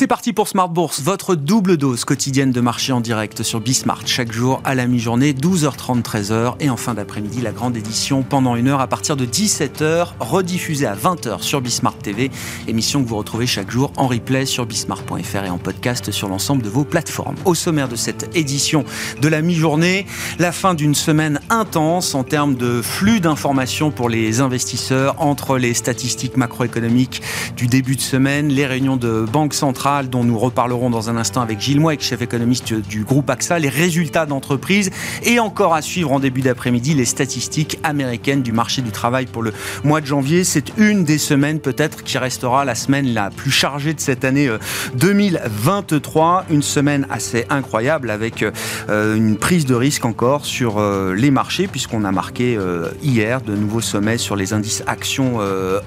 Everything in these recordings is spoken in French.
C'est parti pour Smart Bourse, votre double dose quotidienne de marché en direct sur Bismart. Chaque jour à la mi-journée, 12h30, 13h. Et en fin d'après-midi, la grande édition pendant une heure à partir de 17h, rediffusée à 20h sur Bismart TV. Émission que vous retrouvez chaque jour en replay sur bismart.fr et en podcast sur l'ensemble de vos plateformes. Au sommaire de cette édition de la mi-journée, la fin d'une semaine intense en termes de flux d'informations pour les investisseurs entre les statistiques macroéconomiques du début de semaine, les réunions de banque dont nous reparlerons dans un instant avec Gilles Moix, chef économiste du groupe AXA, les résultats d'entreprise et encore à suivre en début d'après-midi les statistiques américaines du marché du travail pour le mois de janvier. C'est une des semaines peut-être qui restera la semaine la plus chargée de cette année 2023. Euh, une semaine assez incroyable avec euh, une prise de risque encore sur euh, les marchés puisqu'on a marqué hier de nouveaux sommets sur les indices actions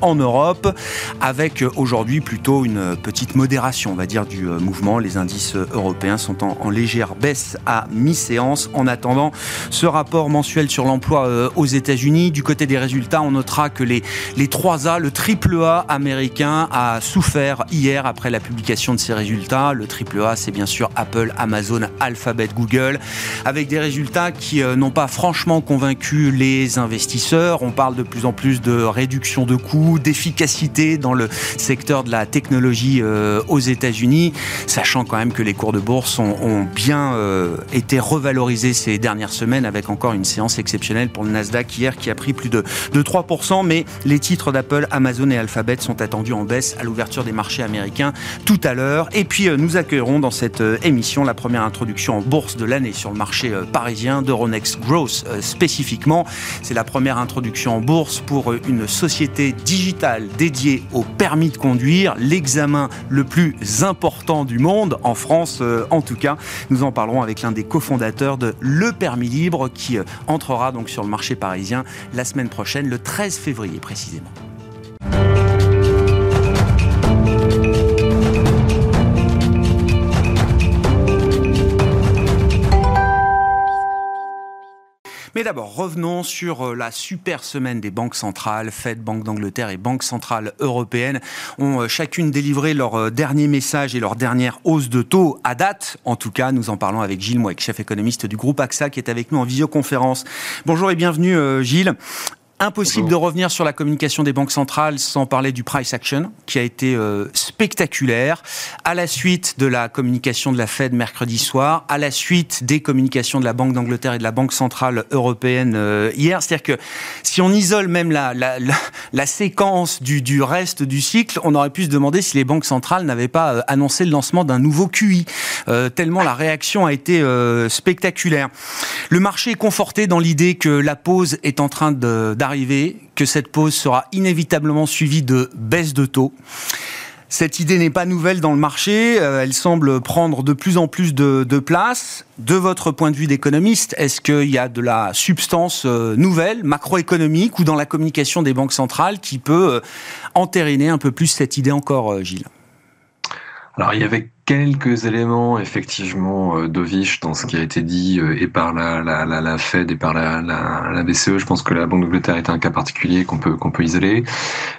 en Europe avec aujourd'hui plutôt une petite modération on va dire, du euh, mouvement. Les indices euh, européens sont en, légère baisse à mi-séance. En attendant ce rapport mensuel sur l'emploi euh, aux États-Unis, du côté des résultats, on notera que les, les 3 A, le triple A américain a souffert hier après la publication de ses résultats. Le triple A, c'est bien sûr Apple, Amazon, Alphabet, Google, avec des résultats qui n'ont pas franchement convaincu les investisseurs. On parle de plus en plus de réduction de coûts, d'efficacité dans le secteur de la technologie aux États-Unis Sachant quand même que les cours de bourse ont, bien euh, été revalorisés ces dernières semaines avec encore une séance exceptionnelle pour le Nasdaq hier qui a pris plus de, de 3%. Mais les titres d'Apple, Amazon et Alphabet sont attendus en baisse à l'ouverture des marchés américains tout à l'heure. Et puis euh, nous accueillerons dans cette euh, émission la première introduction en bourse de l'année sur le marché parisien d'Euronext Growth spécifiquement. C'est la première introduction en bourse pour une société digitale dédiée au permis de conduire, l'examen le plus importants du monde, en France euh, en tout cas. Nous en parlerons avec l'un des cofondateurs de Le Permis Libre qui euh, entrera donc sur le marché parisien la semaine prochaine, le 13 février précisément. Mais d'abord, revenons sur euh, la super semaine des banques centrales. Fed, Banque d'Angleterre et Banque Centrale Européenne ont euh, chacune délivré leur euh, dernier message et leur dernière hausse de taux à date. En tout cas, nous en parlons avec Gilles Mouek, chef économiste du groupe AXA, qui est avec nous en visioconférence. Bonjour et bienvenue Gilles. Impossible de revenir sur la communication des banques centrales sans parler du price action, qui a été euh, spectaculaire, à la suite de la communication de la Fed mercredi soir, à la suite des communications de la Banque d'Angleterre et de la Banque centrale européenne euh, hier. C'est-à-dire que si on isole même la, la, séquence du, du, reste du cycle, on aurait pu se demander si les banques centrales n'avaient pas euh, annoncé le lancement d'un nouveau QI, tellement la réaction a été spectaculaire. Le marché est conforté dans l'idée que la pause est en train d'arriver que cette pause sera inévitablement suivie de baisse de taux. Cette idée n'est pas nouvelle dans le marché, euh, elle semble prendre de plus en plus de, place. De votre point de vue d'économiste, est-ce qu'il y a de la substance euh, nouvelle, macroéconomique, ou dans la communication des banques centrales qui peut euh, entériner un peu plus cette idée encore, Gilles? Alors il y avait quelques éléments effectivement euh, dovish dans ce qui a été dit euh, et par la, la, la, la Fed et par la, la, BCE. Je pense que la Banque d'Angleterre est un cas particulier qu'on peut qu'on peut isoler.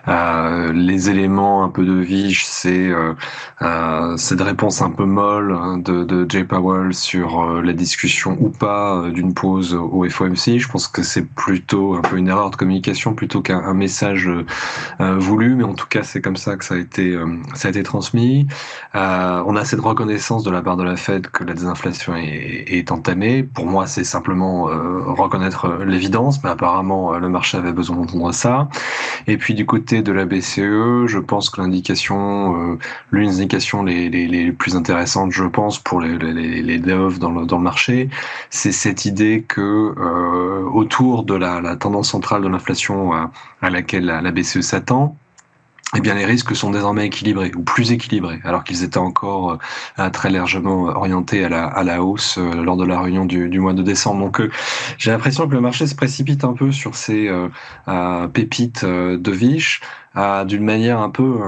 Euh, les éléments un peu dovish, c'est euh, euh, cette réponse un peu molle hein, de, de Jay Powell sur la discussion ou pas d'une pause au FOMC. Je pense que c'est plutôt un peu une erreur de communication plutôt qu'un message voulu, mais en tout cas c'est comme ça que ça a été ça a été transmis. On a cette reconnaissance de la part de la Fed que la désinflation est, entamée. Pour moi, c'est simplement euh, reconnaître l'évidence, mais apparemment, euh, le marché avait besoin d'entendre ça. Et puis du côté de la BCE, je pense que l'indication, euh, l'une des indications les, plus intéressantes, je pense, pour les, les, dans le, dans le marché, c'est cette idée que autour de la, tendance centrale de l'inflation à laquelle la BCE s'attend, eh bien les risques sont désormais équilibrés ou plus équilibrés, alors qu'ils étaient encore euh, très largement orientés à la, à la hausse euh, lors de la réunion du, du mois de décembre. Donc euh, j'ai l'impression que le marché se précipite un peu sur ces pépites de Viche. D'une manière un peu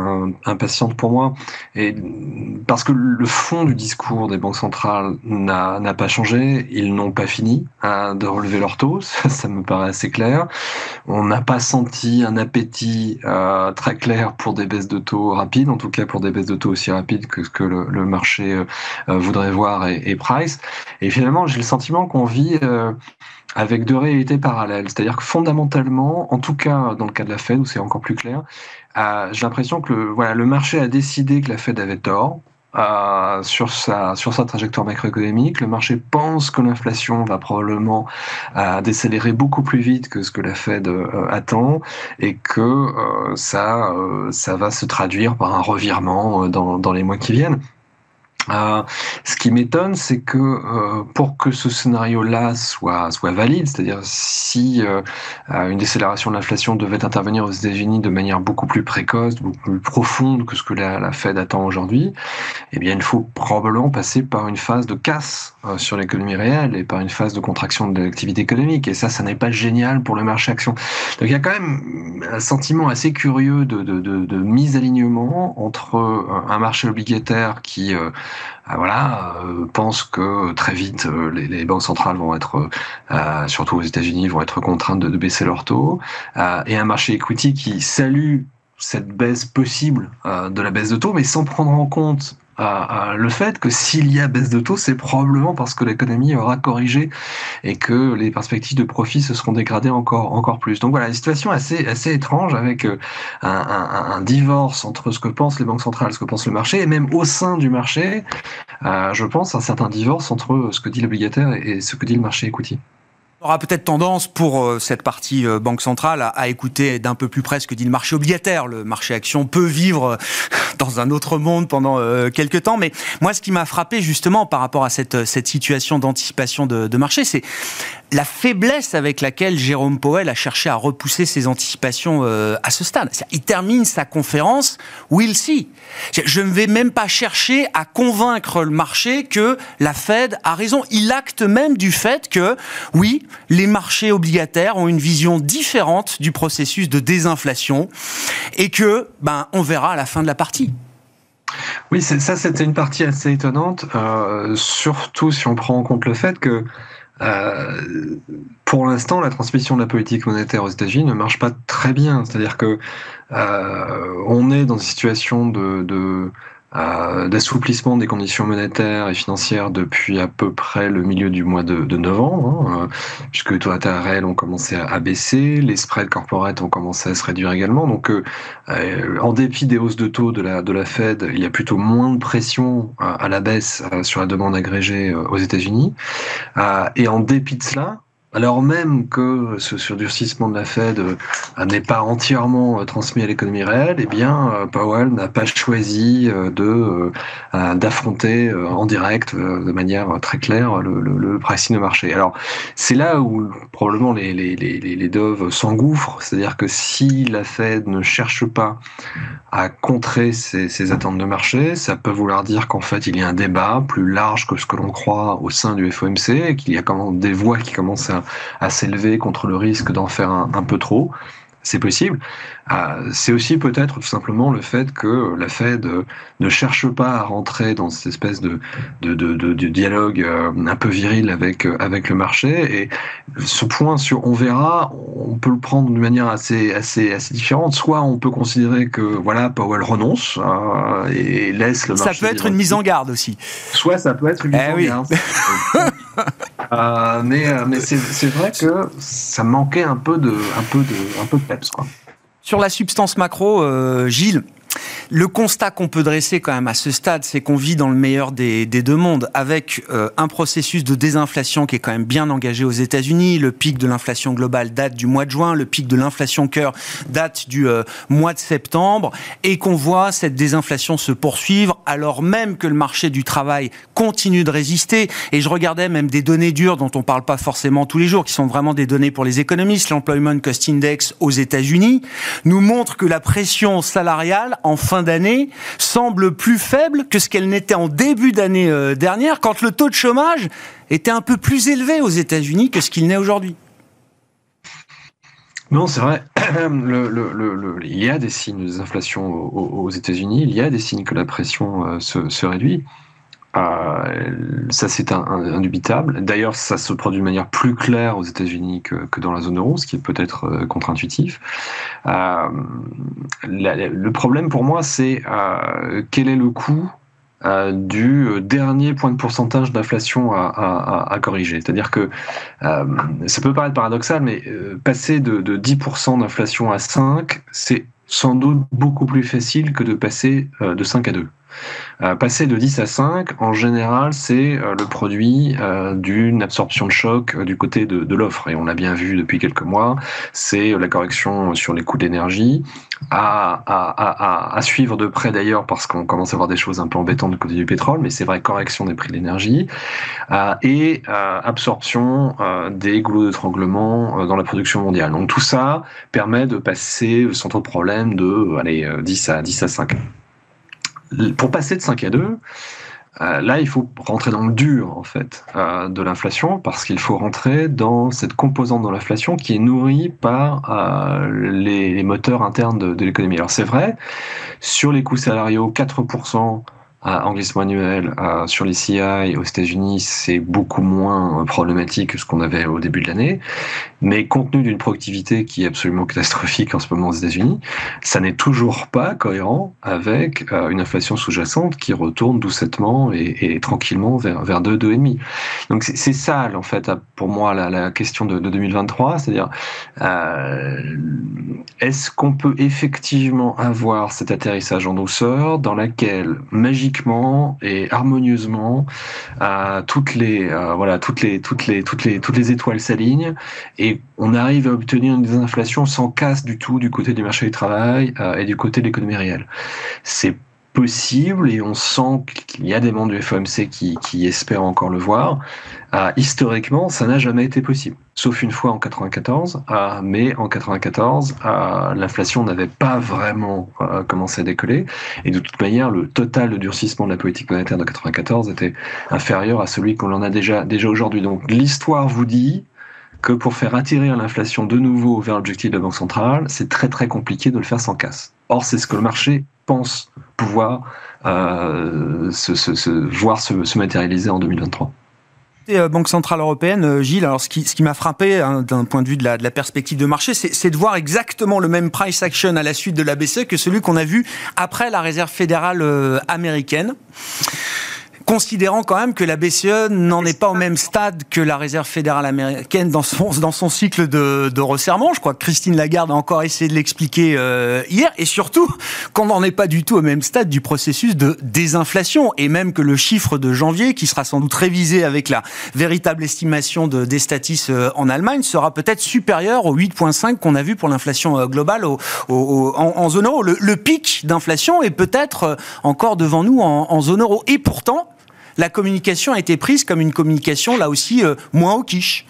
impatiente pour moi. Et parce que le fond du discours des banques centrales n'a pas changé, ils n'ont pas fini de relever leur taux, ça, me paraît assez clair. On n'a pas senti un appétit très clair pour des baisses de taux rapides, en tout cas pour des baisses de taux aussi rapides que ce que le, marché voudrait voir et, et price. Et finalement, j'ai le sentiment qu'on vit avec deux réalités parallèles. C'est-à-dire que fondamentalement, en tout cas dans le cas de la Fed, où c'est encore plus clair, euh, j'ai l'impression que le, voilà, le marché a décidé que la Fed avait tort. Euh, sur sa sur sa trajectoire macroéconomique. Le marché pense que l'inflation va probablement euh, décélérer beaucoup plus vite que ce que la Fed euh, attend et que euh, ça ça va se traduire par un revirement dans dans les mois qui viennent. Euh, ce qui m'étonne, c'est que euh, pour que ce scénario-là soit soit valide, c'est-à-dire si euh, une décélération de l'inflation devait intervenir aux États-Unis de manière beaucoup plus précoce, beaucoup plus profonde que ce que la, la Fed attend aujourd'hui, eh bien, il faut probablement passer par une phase de casse sur l'économie réelle et par une phase de contraction de l'activité économique. Et ça, ça n'est pas génial pour le marché action. Donc, il y a quand même un sentiment assez curieux de, de, de, de mise alignement entre un marché obligataire qui ah, voilà, euh, pense que très vite euh, les, banques centrales vont être, euh, surtout aux États-Unis, vont être contraintes de, de baisser leurs taux, et un marché equity qui salue cette baisse possible de la baisse de taux, mais sans prendre en compte le fait que s'il y a baisse de taux, c'est probablement parce que l'économie aura corrigé et que les perspectives de profit se seront dégradées encore, encore plus. Donc voilà, une situation assez, assez étrange avec euh, un, divorce entre ce que pensent les banques centrales, ce que pense le marché, et même au sein du marché, euh, je pense un certain divorce entre ce que dit l'obligataire et ce que dit le marché equity. Aura peut-être tendance pour euh, cette partie euh, Banque centrale à, écouter d'un peu plus près ce que dit le marché obligataire. Le marché action peut vivre euh, dans un autre monde pendant quelques temps. Mais moi, ce qui m'a frappé justement par rapport à cette, cette situation d'anticipation de, de marché, c'est la faiblesse avec laquelle Jérôme Powell a cherché à repousser ses anticipations à ce stade. Il termine sa conférence, we'll see. Je ne vais même pas chercher à convaincre le marché que la Fed a raison. Il acte même du fait que, oui, les marchés obligataires ont une vision différente du processus de désinflation et que, ben, on verra à la fin de la partie. Oui, ça, c'était une partie assez étonnante, euh, surtout si on prend en compte le fait que euh, pour l'instant, la transmission de la politique monétaire aux États-Unis ne marche pas très bien. C'est-à-dire que euh, on est dans une situation de, d'assouplissement des conditions monétaires et financières depuis à peu près le milieu du mois de, de novembre, hein, euh, puisque les taux d'intérêt réels ont commencé à, baisser, les spreads corporate ont commencé à se réduire également. Donc, euh, en dépit des hausses de taux de la, de la Fed, il y a plutôt moins de pression à la baisse sur la demande agrégée aux États-Unis. et en dépit de cela, alors même que ce surdurcissement de la Fed euh, n'est pas entièrement euh, transmis à l'économie réelle, eh bien euh, Powell n'a pas choisi de d'affronter en direct de manière très claire le, le, pricing de marché. Alors c'est là où probablement les, les, les, les doves s'engouffrent, c'est-à-dire que si la Fed ne cherche pas à contrer ces, attentes de marché, ça peut vouloir dire qu'en fait il y a un débat plus large que ce que l'on croit au sein du FOMC, qu'il y a quand des voix qui commencent à à s'élever contre le risque d'en faire un, peu trop c'est possible. Euh, c'est aussi peut-être tout simplement le fait que la Fed ne cherche pas à rentrer dans cette espèce de, de, de, de, dialogue euh, un peu viril avec, euh, avec le marché. Et ce point sur on verra, on peut le prendre d'une manière assez, assez, assez différente. Soit on peut considérer que voilà, Powell renonce et laisse le marché. Ça peut être une mise en garde aussi. Soit ça peut être une mise eh en garde. mais mais c'est vrai que ça manquait un peu de, un peu de, un peu de sur la substance macro, euh, Gilles, le constat qu'on peut dresser quand même à ce stade, c'est qu'on vit dans le meilleur des, deux mondes, avec euh, un processus de désinflation qui est quand même bien engagé aux États-Unis. Le pic de l'inflation globale date du mois de juin, le pic de l'inflation cœur date du euh, mois de septembre, et qu'on voit cette désinflation se poursuivre alors même que le marché du travail continue de résister. Et je regardais même des données dures dont on parle pas forcément tous les jours, qui sont vraiment des données pour les économistes. L'Employment Cost Index aux États-Unis nous montre que la pression salariale en d'année semble plus faible que ce qu'elle n'était en début d'année euh, dernière, quand le taux de chômage était un peu plus élevé aux États-Unis que ce qu'il n'est aujourd'hui. Non, c'est vrai. il y a des signes d'inflation aux, États-Unis. Il y a des signes que la pression se, se réduit. Euh, ça, c'est indubitable. D'ailleurs, ça se produit de manière plus claire aux États-Unis que, dans la zone euro, ce qui est peut-être euh, contre-intuitif. Euh, le problème pour moi, c'est quel est le coût du dernier point de pourcentage d'inflation à, corriger? C'est-à-dire que ça peut paraître paradoxal, mais passer de, de 10% d'inflation à 5, c'est sans doute beaucoup plus facile que de passer de 5 à 2. Euh, passer de 10 à 5, en général, c'est euh, le produit euh, d'une absorption de choc du côté de, l'offre. Et on l'a bien vu depuis quelques mois, c'est la correction sur les coûts d'énergie, à, suivre de près d'ailleurs parce qu'on commence à voir des choses un peu embêtantes du côté du pétrole, mais c'est vrai, correction des prix de l'énergie, et absorption des goulots d'étranglement dans la production mondiale. Donc tout ça permet de passer sans trop de problème de allez, 10 à 10 à 5 pour passer de 5 à 2, euh, là, il faut rentrer dans le dur en fait euh, de l'inflation parce qu'il faut rentrer dans cette composante de l'inflation qui est nourrie par euh, les, moteurs internes de, de l'économie. Alors c'est vrai, sur les coûts salariaux, 4% en glissement annuel sur les CI aux États-Unis, c'est beaucoup moins problématique que ce qu'on avait au début de l'année. Mais compte tenu d'une productivité qui est absolument catastrophique en ce moment aux États-Unis, ça n'est toujours pas cohérent avec euh, une inflation sous-jacente qui retourne doucettement et, tranquillement vers, vers 2, 2,5. Donc c'est ça, en fait, pour moi, la, question de, 2023, c'est-à-dire euh, est-ce qu'on peut effectivement avoir cet atterrissage en douceur dans laquelle magiquement et harmonieusement toutes les euh, voilà toutes les toutes les toutes les toutes les étoiles s'alignent et on arrive à obtenir une désinflation sans casse du tout du côté du marché du travail euh, et du côté de l'économie réelle. C'est possible et on sent qu'il y a des membres du FOMC qui, espèrent encore le voir. Euh, historiquement, ça n'a jamais été possible, sauf une fois en 94. Euh, mais en 94, euh, l'inflation n'avait pas vraiment commencé à décoller et de toute manière, le total de durcissement de la politique monétaire de 94 était inférieur à celui qu'on en a déjà aujourd'hui. Donc l'histoire vous dit que pour faire attirer l'inflation de nouveau vers l'objectif de la Banque centrale, c'est très très compliqué de le faire sans casse. Or, c'est ce que le marché pense pouvoir euh, se, voir se, matérialiser en 2023. Euh, Banque Centrale Européenne, euh, Gilles, alors ce qui, m'a frappé hein, d'un point de vue de la, de la perspective de marché, c'est de voir exactement le même price action à la suite de la BCE que celui qu'on a vu après la Réserve fédérale américaine considérant quand même que la BCE n'en est pas au même stade que la Réserve fédérale américaine dans son, dans son cycle de, resserrement. Je crois que Christine Lagarde a encore essayé de l'expliquer euh, hier. Et surtout, qu'on n'en est pas du tout au même stade du processus de désinflation. Et même que le chiffre de janvier, qui sera sans doute révisé avec la véritable estimation de, des statis euh, en Allemagne, sera peut-être supérieur au 8,5 qu'on a vu pour l'inflation euh, globale en, zone euro. Le, pic d'inflation est peut-être encore devant nous en zone euro. Et pourtant, la communication a été prise comme une communication, là aussi, euh, moins au quiche.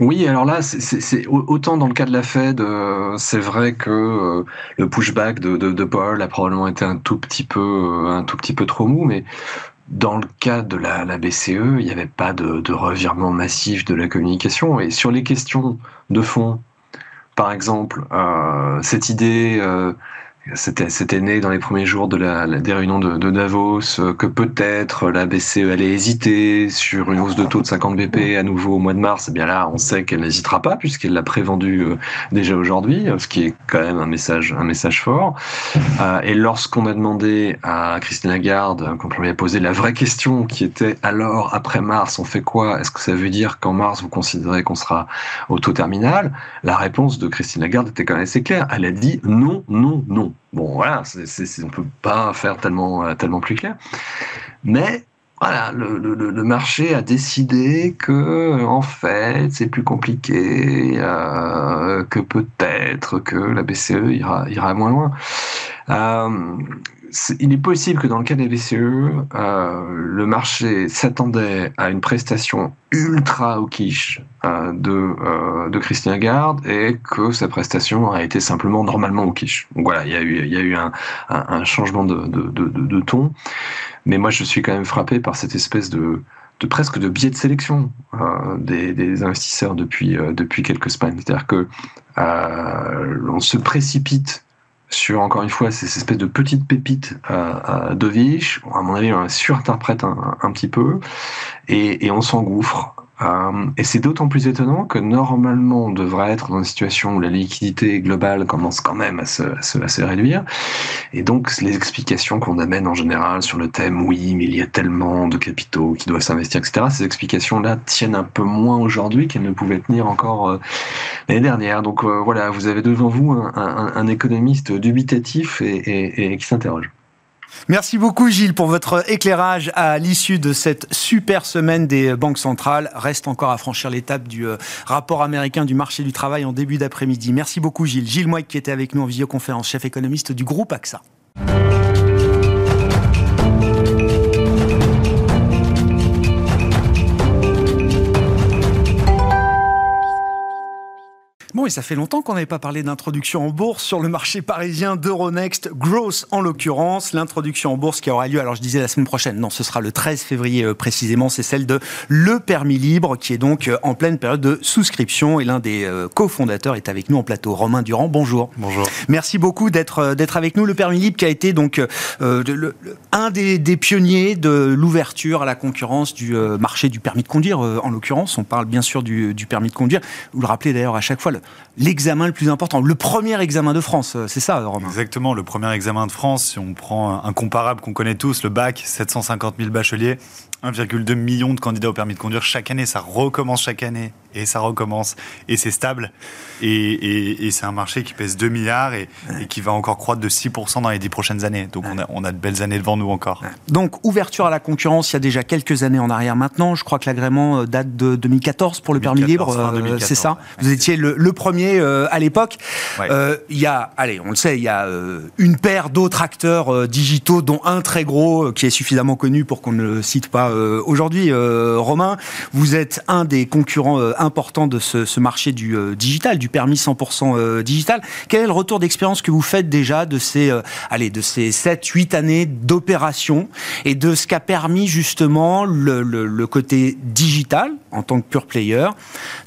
Oui, alors là, c'est autant dans le cas de la Fed, euh, c'est vrai que euh, le pushback de, de, Paul a probablement été un tout petit peu, un tout petit peu trop mou, mais dans le cas de la, BCE, il n'y avait pas de, revirement massif de la communication. Et sur les questions de fond, par exemple, cette idée c'était né dans les premiers jours de la, des réunions de, de Davos euh, que peut-être la BCE allait hésiter sur une hausse de taux de 50 BP à nouveau au mois de mars. Eh bien là, on sait qu'elle n'hésitera pas puisqu'elle l'a prévendu euh, déjà aujourd'hui, euh, ce qui est quand même un message, un message fort. et lorsqu'on a demandé à Christine Lagarde, quand on lui a posé la vraie question qui était alors après mars, on fait quoi? Est-ce que ça veut dire qu'en mars vous considérez qu'on sera au taux terminal? La réponse de Christine Lagarde était quand même assez claire. Elle a dit non, non, non. Bon, voilà, on ne peut pas faire tellement, euh, tellement plus clair. Mais voilà, le, marché a décidé que, en fait, c'est plus compliqué, euh, que peut-être que la BCE ira, ira moins loin. Euh, il est possible que dans le cas des BCE, euh, le marché s'attendait à une prestation ultra au quiche euh, de, euh, de Christian Lagarde et que sa prestation a été simplement normalement au quiche. Donc voilà, il y a eu, il y a eu un, un, changement de, de, de, de ton. Mais moi, je suis quand même frappé par cette espèce de, de presque de biais de sélection des, investisseurs depuis, depuis quelques semaines. C'est-à-dire que euh, se précipite sur, encore une fois, ces espèces de petites pépites euh, de Vich. À mon avis, on surinterprète un, petit peu et, on s'engouffre euh, et c'est d'autant plus étonnant que normalement on devrait être dans une situation où la liquidité globale commence quand même à se, à se, à se réduire. Et donc les explications qu'on amène en général sur le thème oui mais il y a tellement de capitaux qui doivent s'investir etc. Ces explications-là tiennent un peu moins aujourd'hui qu'elles ne pouvaient tenir encore euh, l'année dernière. Donc euh, voilà, vous avez devant vous un, économiste dubitatif et, qui s'interroge. Merci beaucoup Gilles pour votre éclairage à l'issue de cette super semaine des banques centrales. Reste encore à franchir l'étape du euh, rapport américain du marché du travail en début d'après-midi. Merci beaucoup Gilles. Gilles Moïc qui était avec nous en visioconférence, chef économiste du groupe AXA. Et ça fait longtemps qu'on n'avait pas parlé d'introduction en bourse sur le marché parisien d'Euronext, Growth en l'occurrence. L'introduction en bourse qui aura lieu, alors je disais la semaine prochaine, non, ce sera le 13 février euh, précisément, c'est celle de Le Permis Libre qui est donc euh, en pleine période de souscription et l'un des euh, cofondateurs est avec nous en plateau. Romain Durand, bonjour. Bonjour. Merci beaucoup d'être d'être avec nous. Le Permis Libre qui a été donc euh, le, un des, des, pionniers de l'ouverture à la concurrence du marché du permis de conduire en l'occurrence. On parle bien sûr du, du, permis de conduire. Vous le rappelez d'ailleurs à chaque fois, le, l'examen le plus important, le premier examen de France, c'est ça, Romain Exactement, le premier examen de France, si on prend un comparable qu'on connaît tous, le bac, 750 000 bacheliers, 1,2 million de candidats au permis de conduire chaque année, ça recommence chaque année et ça recommence et c'est stable et, et, et c'est un marché qui pèse 2 milliards et, et, qui va encore croître de 6% dans les 10 prochaines années. Donc on a, on a de belles années devant nous encore. Donc ouverture à la concurrence il y a déjà quelques années en arrière maintenant. Je crois que l'agrément date de 2014 pour le 2014, permis libre, euh, c'est ça Vous étiez le, le premier euh, à l'époque. Ouais. Euh, il y a, allez, on le sait, il y a euh, une paire d'autres acteurs digitaux dont un très gros qui est suffisamment connu pour qu'on ne le cite pas aujourd'hui. Romain, vous êtes un des concurrents important de ce, marché du euh, digital, du permis 100% euh, digital. Quel est le retour d'expérience que vous faites déjà de ces, euh, allez, de ces 7, 8 années d'opération et de ce qu'a permis justement le, côté digital en tant que pure player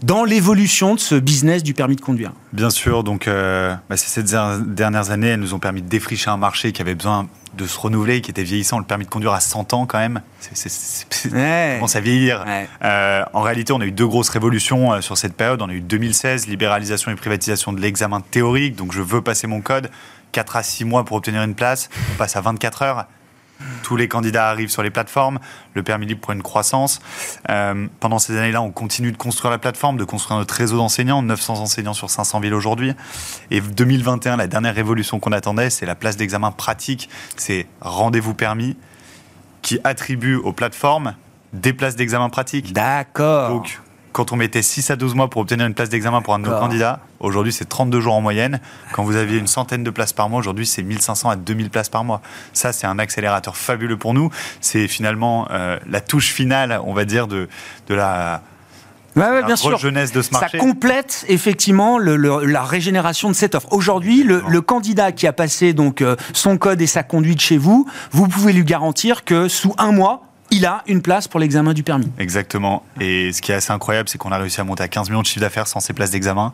dans l'évolution de ce business du permis de conduire? Bien sûr, donc bah, ces dernières années, elles nous ont permis de défricher un marché qui avait besoin de se renouveler, qui était vieillissant. Le permis de conduire à 100 ans quand même, c'est ouais. commence à vieillir. Ouais. Euh, en réalité, on a eu deux grosses révolutions euh, sur cette période. On a eu 2016, libéralisation et privatisation de l'examen théorique. Donc je veux passer mon code, 4 à 6 mois pour obtenir une place. On passe à 24 heures. Tous les candidats arrivent sur les plateformes. Le permis libre prend une croissance. Euh, pendant ces années-là, on continue de construire la plateforme, de construire notre réseau d'enseignants, 900 enseignants sur 500 villes aujourd'hui. Et 2021, la dernière révolution qu'on attendait, c'est la place d'examen pratique. C'est rendez-vous permis qui attribue aux plateformes des places d'examen pratique. D'accord. Donc, quand on mettait 6 à 12 mois pour obtenir une place d'examen pour un de nos candidats, aujourd'hui c'est 32 jours en moyenne. Quand vous aviez une centaine de places par mois, aujourd'hui c'est 1500 à 2000 places par mois. Ça, c'est un accélérateur fabuleux pour nous. C'est finalement euh, la touche finale, on va dire, de, de la. Ouais, ouais, bien sûr. jeunesse de ce marché. Ça complète effectivement le, le, la régénération de cette offre. Aujourd'hui, le, le, candidat qui a passé donc euh, son code et sa conduite chez vous, vous pouvez lui garantir que sous un mois, il a une place pour l'examen du permis. Exactement. Et ce qui est assez incroyable, c'est qu'on a réussi à monter à 15 millions de chiffre d'affaires sans ces places d'examen.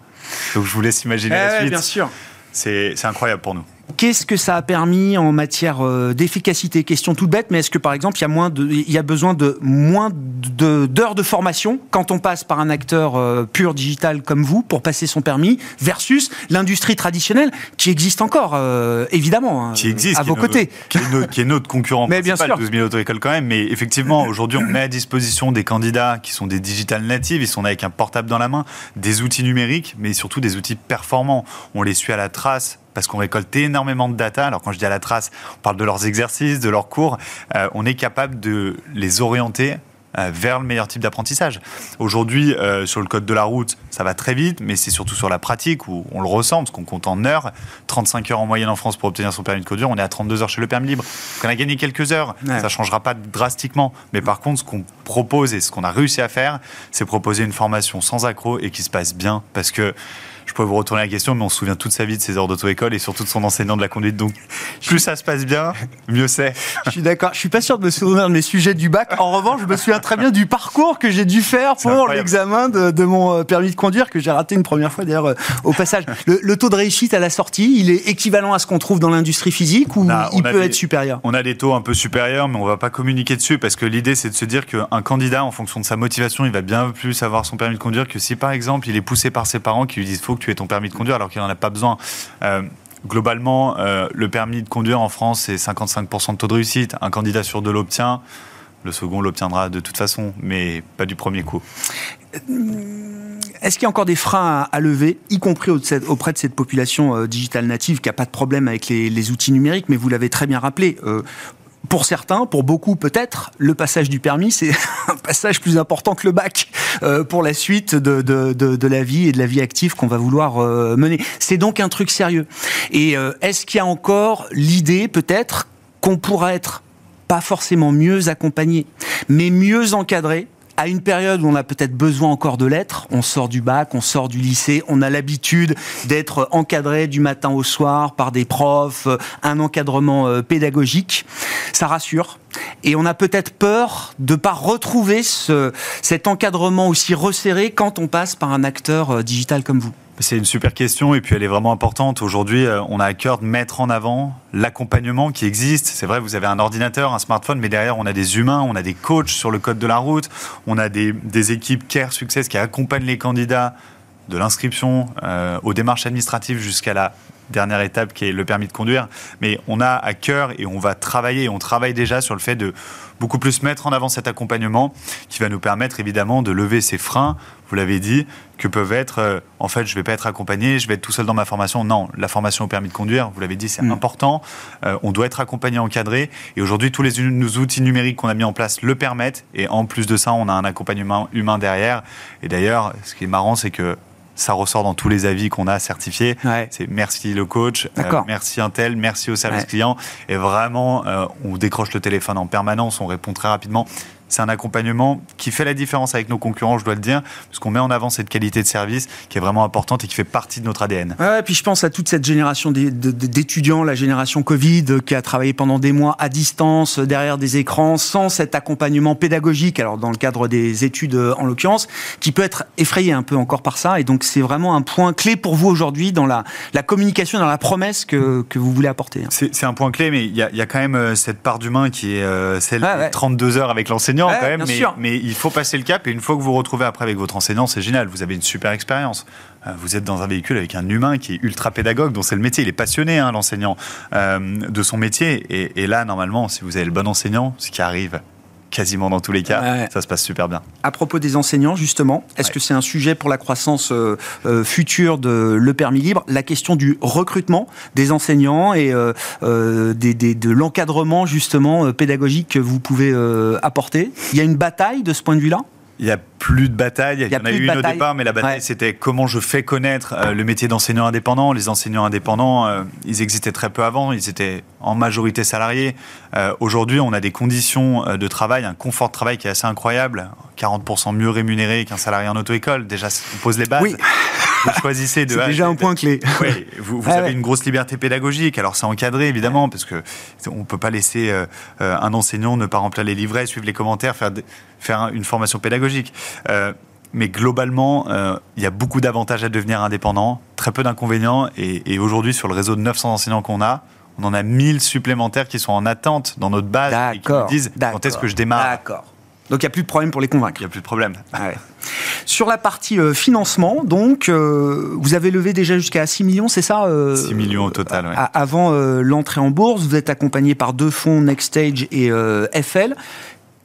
Donc je vous laisse imaginer eh la suite. Bien sûr. C'est incroyable pour nous. Qu'est-ce que ça a permis en matière euh, d'efficacité? Question toute bête, mais est-ce que par exemple il y a moins de, il y a besoin de moins d'heures de formation quand on passe par un acteur euh, pur digital comme vous pour passer son permis versus l'industrie traditionnelle qui existe encore euh, évidemment hein, qui existe, à qui vos côtés, notre, qui, est notre, qui est notre concurrent mais principal, bien sûr. 12 000 auto-écoles quand même. Mais effectivement, aujourd'hui, on met à disposition des candidats qui sont des digital natives, ils sont avec un portable dans la main, des outils numériques, mais surtout des outils performants. On les suit à la trace parce qu'on récolte énormément de data. Alors quand je dis à la trace, on parle de leurs exercices, de leurs cours. Euh, on est capable de les orienter euh, vers le meilleur type d'apprentissage. Aujourd'hui, euh, sur le code de la route, ça va très vite, mais c'est surtout sur la pratique où on le ressent, parce qu'on compte en heures. 35 heures en moyenne en France pour obtenir son permis de conduire, on est à 32 heures chez le permis libre. Donc on a gagné quelques heures, ouais. ça ne changera pas drastiquement. Mais par contre, ce qu'on propose et ce qu'on a réussi à faire, c'est proposer une formation sans accroc et qui se passe bien, parce que je pourrais vous retourner la question, mais on se souvient toute sa vie de ses heures d'auto-école et surtout de son enseignant de la conduite. Donc, plus ça se passe bien, mieux c'est. Je suis d'accord. Je suis pas sûr de me souvenir de mes sujets du bac. En revanche, je me souviens très bien du parcours que j'ai dû faire pour l'examen de, mon euh, permis de conduire que j'ai raté une première fois d'ailleurs euh, au passage. Le, taux de réussite à la sortie, il est équivalent à ce qu'on trouve dans l'industrie physique ou il peut être supérieur? On a des taux un peu supérieurs, mais on va pas communiquer dessus parce que l'idée c'est de se dire qu'un candidat, en fonction de sa motivation, il va bien plus avoir son permis de conduire que si par exemple il est poussé par ses parents qui lui disent faut que tu aies ton permis de conduire alors qu'il n'en a pas besoin. Euh, globalement, le permis de conduire en France, c'est 55% de taux de réussite. Un candidat sur deux l'obtient. Le second l'obtiendra de toute façon, mais pas du premier coup. Est-ce qu'il y a encore des freins à, lever, y compris auprès de cette population euh, digitale native qui n'a pas de problème avec les, outils numériques, mais vous l'avez très bien rappelé euh, pour certains, pour beaucoup peut-être, le passage du permis, c'est un passage plus important que le bac euh, pour la suite de, la vie et de la vie active qu'on va vouloir mener. C'est donc un truc sérieux. Et est-ce qu'il y a encore l'idée peut-être qu'on pourra être pas forcément mieux accompagné, mais mieux encadré à une période où on a peut-être besoin encore de l'être, on sort du bac, on sort du lycée, on a l'habitude d'être encadré du matin au soir par des profs, un encadrement euh, pédagogique, ça rassure. Et on a peut-être peur de ne pas retrouver ce, cet encadrement aussi resserré quand on passe par un acteur euh, digital comme vous. C'est une super question et puis elle est vraiment importante. Aujourd'hui, euh, on a à cœur de mettre en avant l'accompagnement qui existe. C'est vrai, vous avez un ordinateur, un smartphone, mais derrière, on a des humains, on a des coachs sur le code de la route, on a des, équipes Care Success qui accompagnent les candidats de l'inscription euh, aux démarches administratives jusqu'à la dernière étape qui est le permis de conduire. Mais on a à cœur et on va travailler, on travaille déjà sur le fait de beaucoup plus mettre en avant cet accompagnement qui va nous permettre évidemment de lever ces freins, vous l'avez dit, que peuvent être, euh, en fait, je ne vais pas être accompagné, je vais être tout seul dans ma formation. Non, la formation au permis de conduire, vous l'avez dit, c'est mm. important. Euh, on doit être accompagné, encadré. Et aujourd'hui, tous les outils numériques qu'on a mis en place le permettent. Et en plus de ça, on a un accompagnement humain derrière. Et d'ailleurs, ce qui est marrant, c'est que ça ressort dans tous les avis qu'on a certifiés. C'est merci le coach, euh, merci Intel, merci au service client. Et vraiment, euh, on décroche le téléphone en permanence, on répond très rapidement c'est un accompagnement qui fait la différence avec nos concurrents, je dois le dire, parce qu'on met en avant cette qualité de service qui est vraiment importante et qui fait partie de notre ADN. Ouais, et puis je pense à toute cette génération d'étudiants, la génération Covid, qui a travaillé pendant des mois à distance, derrière des écrans, sans cet accompagnement pédagogique, alors dans le cadre des études en l'occurrence, qui peut être effrayé un peu encore par ça. Et donc c'est vraiment un point clé pour vous aujourd'hui dans la, la communication, dans la promesse que, que vous voulez apporter. C'est un point clé, mais il y, y, a quand même euh, cette part d'humain qui est euh, celle de 32 heures avec l'enseignant quand même, mais, il faut passer le cap. Et une fois que vous vous retrouvez après avec votre enseignant, c'est génial. Vous avez une super expérience. Euh, vous êtes dans un véhicule avec un humain qui est ultra pédagogue, dont c'est le métier. Il est passionné, hein, l'enseignant, euh, de son métier. Et, et, là, normalement, si vous avez le bon enseignant, ce qui arrive quasiment dans tous les cas, ça se passe super bien. À propos des enseignants, justement, est-ce que c'est un sujet pour la croissance euh, euh, future de le permis libre? La question du recrutement des enseignants et euh, de l'encadrement justement pédagogique que vous pouvez apporter. Il y a une bataille de ce point de vue-là? Il y a plus de bataille. Il y, en a eu une au départ, mais la bataille, c'était comment je fais connaître euh, le métier d'enseignant indépendant. Les enseignants indépendants, euh, ils existaient très peu avant. Ils étaient en majorité salariés. Euh, aujourd'hui, on a des conditions de travail, un confort de travail qui est assez incroyable. 40% mieux rémunéré qu'un salarié en auto-école. Déjà, on pose les bases. Oui. Vous choisissez de. C'est déjà un point clé. Oui, vous, vous avez une grosse liberté pédagogique. Alors, c'est encadré, évidemment, parce que on peut pas laisser un enseignant ne pas remplir les livrets, suivre les commentaires, faire, faire une formation pédagogique. Euh, mais globalement, euh, il y a beaucoup d'avantages à devenir indépendant, très peu d'inconvénients. Et, aujourd'hui, sur le réseau de 900 enseignants qu'on a, on en a 1000 supplémentaires qui sont en attente dans notre base et qui nous disent quand est-ce que je démarre? D'accord. Donc il n'y a plus de problème pour les convaincre. Il n'y a plus de problème. Ah sur la partie euh, financement, donc, vous avez levé déjà jusqu'à 6 millions, c'est ça 6 millions au total, oui. Avant l'entrée en bourse, vous êtes accompagné par deux fonds, Nextstage et FL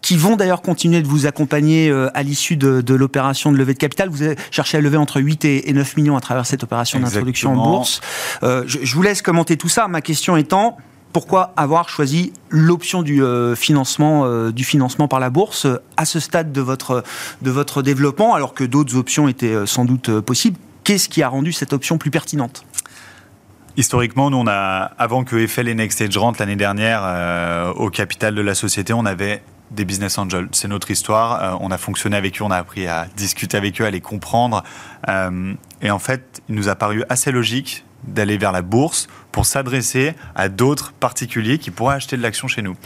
qui vont d'ailleurs continuer de vous accompagner euh, à l'issue de, l'opération de levée de capital. Vous cherché à lever entre 8 et 9 millions à travers cette opération d'introduction en bourse. Euh, je, vous laisse commenter tout ça. Ma question étant, pourquoi avoir choisi l'option du euh, financement du financement par la bourse à ce stade de votre développement alors que d'autres options étaient sans doute possibles? Qu'est-ce qui a rendu cette option plus pertinente? Historiquement, nous, on a, avant que Eiffel et Nextage rentrent l'année dernière euh, au capital de la société, on avait des business angels. C'est notre histoire. Euh, on a fonctionné avec eux, on a appris à discuter avec eux, à les comprendre. Euh, et en fait, il nous a paru assez logique d'aller vers la bourse pour s'adresser à d'autres particuliers qui pourraient acheter de l'action chez nous.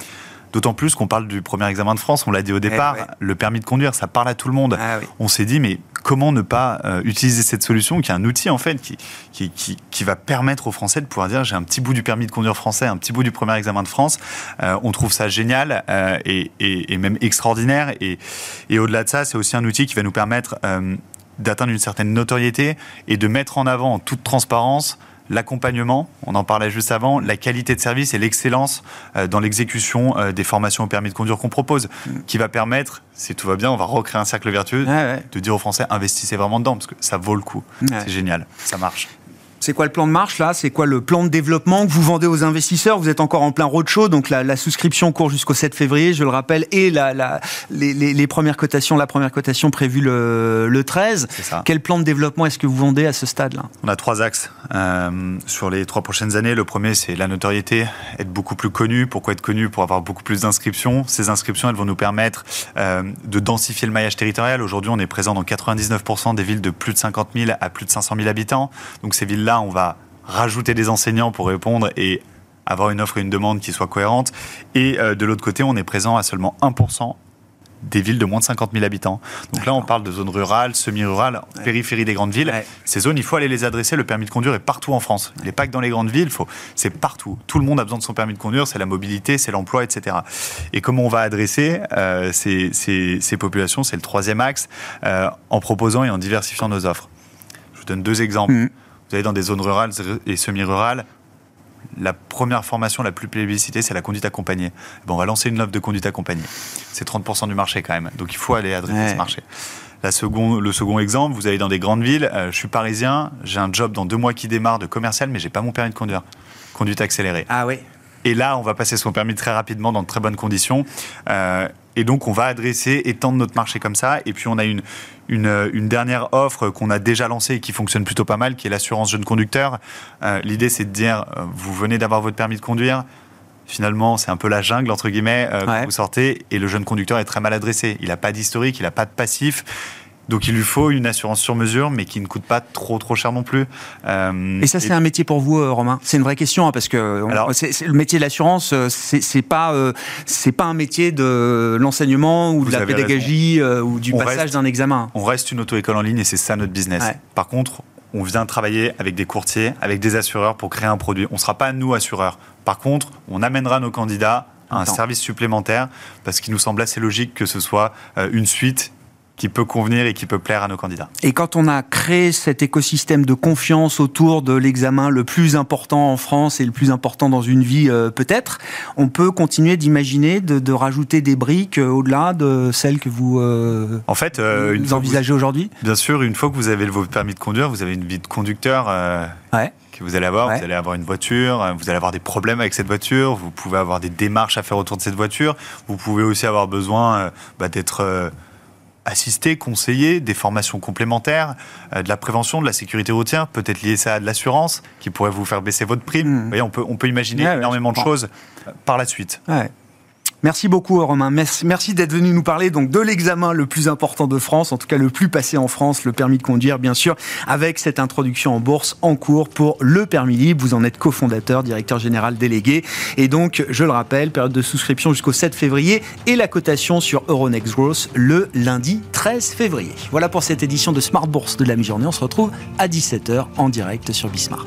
D'autant plus qu'on parle du premier examen de France, on l'a dit au départ, eh le permis de conduire, ça parle à tout le monde. Ah on s'est dit, mais comment ne pas euh, utiliser cette solution qui est un outil en fait qui, qui, qui, va permettre aux Français de pouvoir dire j'ai un petit bout du permis de conduire français, un petit bout du premier examen de France. Euh, on trouve ça génial euh, et, et, et, même extraordinaire. Et, et au-delà de ça, c'est aussi un outil qui va nous permettre d'atteindre une certaine notoriété et de mettre en avant en toute transparence l'accompagnement, on en parlait juste avant, la qualité de service et l'excellence euh, dans l'exécution euh, des formations au permis de conduire qu'on propose, qui va permettre, si tout va bien, on va recréer un cercle vertueux, de dire aux Français investissez vraiment dedans, parce que ça vaut le coup. C'est génial, ça marche. C'est quoi le plan de marche là? C'est quoi le plan de développement que vous vendez aux investisseurs? Vous êtes encore en plein roadshow, donc la, souscription court jusqu'au 7 février, je le rappelle, et la, les, premières cotations, la première cotation prévue le, le 13. Quel plan de développement est-ce que vous vendez à ce stade-là? On a trois axes euh, sur les trois prochaines années. Le premier, c'est la notoriété, être beaucoup plus connu. Pourquoi être connu? Pour avoir beaucoup plus d'inscriptions. Ces inscriptions, elles vont nous permettre euh, de densifier le maillage territorial. Aujourd'hui, on est présent dans 99% des villes de plus de 50 000 à plus de 500 000 habitants. Donc ces villes-là, on va rajouter des enseignants pour répondre et avoir une offre et une demande qui soit cohérente. Et euh, de l'autre côté, on est présent à seulement 1% des villes de moins de 50 000 habitants. Donc là, on parle de zones rurales, semi-rurales, périphérie des grandes villes. Ces zones, il faut aller les adresser. Le permis de conduire est partout en France. Il n'est pas que dans les grandes villes, faut... c'est partout. Tout le monde a besoin de son permis de conduire, c'est la mobilité, c'est l'emploi, etc. Et comment on va adresser euh, ces, ces, ces, populations? C'est le troisième axe, euh, en proposant et en diversifiant nos offres. Je vous donne deux exemples. Mmh. Vous allez dans des zones rurales et semi-rurales, la première formation la plus plébiscitée, c'est la conduite accompagnée. Bon, on va lancer une offre de conduite accompagnée. C'est 30% du marché quand même. Donc il faut aller adresser ce marché. La seconde, le second exemple, vous allez dans des grandes villes. Euh, je suis parisien, j'ai un job dans deux mois qui démarre de commercial, mais j'ai pas mon permis de conduire. Conduite accélérée. Ah oui. Et là, on va passer son permis très rapidement dans de très bonnes conditions. Euh, et donc, on va adresser, étendre notre marché comme ça. Et puis, on a une, une, dernière offre qu'on a déjà lancée et qui fonctionne plutôt pas mal, qui est l'assurance jeune conducteur. Euh, l'idée, c'est de dire, euh, vous venez d'avoir votre permis de conduire. Finalement, c'est un peu la jungle, entre guillemets, quand vous sortez. Et le jeune conducteur est très mal adressé. Il n'a pas d'historique, il n'a pas de passif. Donc il lui faut une assurance sur mesure, mais qui ne coûte pas trop trop cher non plus. Euh, et ça, c'est un métier pour vous, euh, Romain? C'est une vraie question hein, parce que le métier de l'assurance, euh, c'est pas c'est pas un métier de l'enseignement ou de la pédagogie ou du passage d'un examen. On reste une auto-école en ligne et c'est ça notre business. Par contre, on vient travailler avec des courtiers, avec des assureurs pour créer un produit. On ne sera pas nous assureurs. Par contre, on amènera nos candidats à un service supplémentaire parce qu'il nous semble assez logique que ce soit une suite qui peut convenir et qui peut plaire à nos candidats. Et quand on a créé cet écosystème de confiance autour de l'examen le plus important en France et le plus important dans une vie euh, peut-être, on peut continuer d'imaginer de, rajouter des briques euh, au-delà de celles que vous, euh, en fait, envisagez aujourd'hui? Bien sûr, une fois que vous avez vos permis de conduire, vous avez une vie de conducteur. que vous allez avoir. Vous allez avoir une voiture, vous allez avoir des problèmes avec cette voiture, vous pouvez avoir des démarches à faire autour de cette voiture, vous pouvez aussi avoir besoin bah, d'être assister, conseiller, des formations complémentaires, euh, de la prévention, de la sécurité routière, peut-être lier ça à de l'assurance qui pourrait vous faire baisser votre prime. Mmh. Vous voyez, on peut, on peut imaginer énormément de choses par la suite. Merci beaucoup Romain. Merci, d'être venu nous parler donc de l'examen le plus important de France, en tout cas le plus passé en France, le permis de conduire bien sûr, avec cette introduction en bourse en cours pour le permis libre. Vous en êtes cofondateur, directeur général délégué et donc je le rappelle, période de souscription jusqu'au 7 février et la cotation sur Euronext Growth le lundi 13 février. Voilà pour cette édition de Smart Bourse de la mi-journée. On se retrouve à 17h en direct sur Bismart.